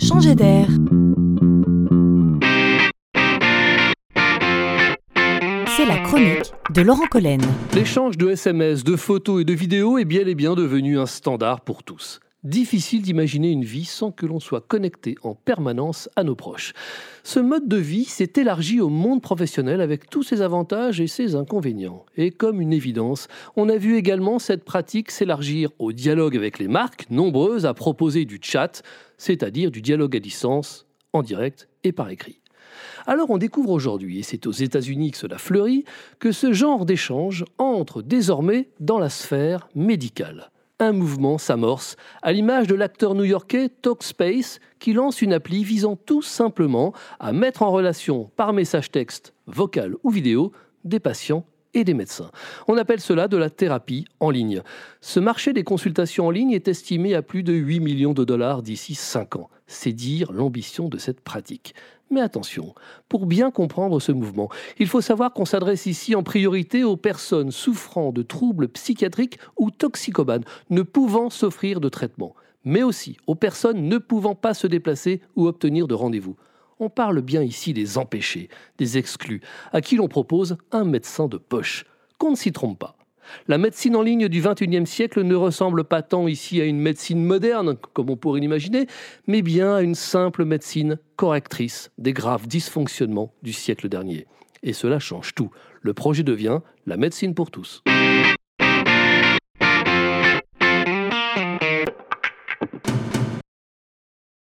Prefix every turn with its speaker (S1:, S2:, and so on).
S1: Changer d'air. C'est la chronique de Laurent Collen.
S2: L'échange de SMS, de photos et de vidéos est bien et bien devenu un standard pour tous. Difficile d'imaginer une vie sans que l'on soit connecté en permanence à nos proches. Ce mode de vie s'est élargi au monde professionnel avec tous ses avantages et ses inconvénients. Et comme une évidence, on a vu également cette pratique s'élargir au dialogue avec les marques, nombreuses à proposer du chat, c'est-à-dire du dialogue à distance, en direct et par écrit. Alors on découvre aujourd'hui, et c'est aux États-Unis que cela fleurit, que ce genre d'échange entre désormais dans la sphère médicale un mouvement s'amorce, à l'image de l'acteur new-yorkais Talkspace, qui lance une appli visant tout simplement à mettre en relation par message texte, vocal ou vidéo des patients et des médecins. On appelle cela de la thérapie en ligne. Ce marché des consultations en ligne est estimé à plus de 8 millions de dollars d'ici 5 ans. C'est dire l'ambition de cette pratique. Mais attention, pour bien comprendre ce mouvement, il faut savoir qu'on s'adresse ici en priorité aux personnes souffrant de troubles psychiatriques ou toxicomanes, ne pouvant s'offrir de traitement, mais aussi aux personnes ne pouvant pas se déplacer ou obtenir de rendez-vous. On parle bien ici des empêchés, des exclus, à qui l'on propose un médecin de poche. Qu'on ne s'y trompe pas. La médecine en ligne du XXIe siècle ne ressemble pas tant ici à une médecine moderne, comme on pourrait l'imaginer, mais bien à une simple médecine correctrice des graves dysfonctionnements du siècle dernier. Et cela change tout. Le projet devient la médecine pour tous.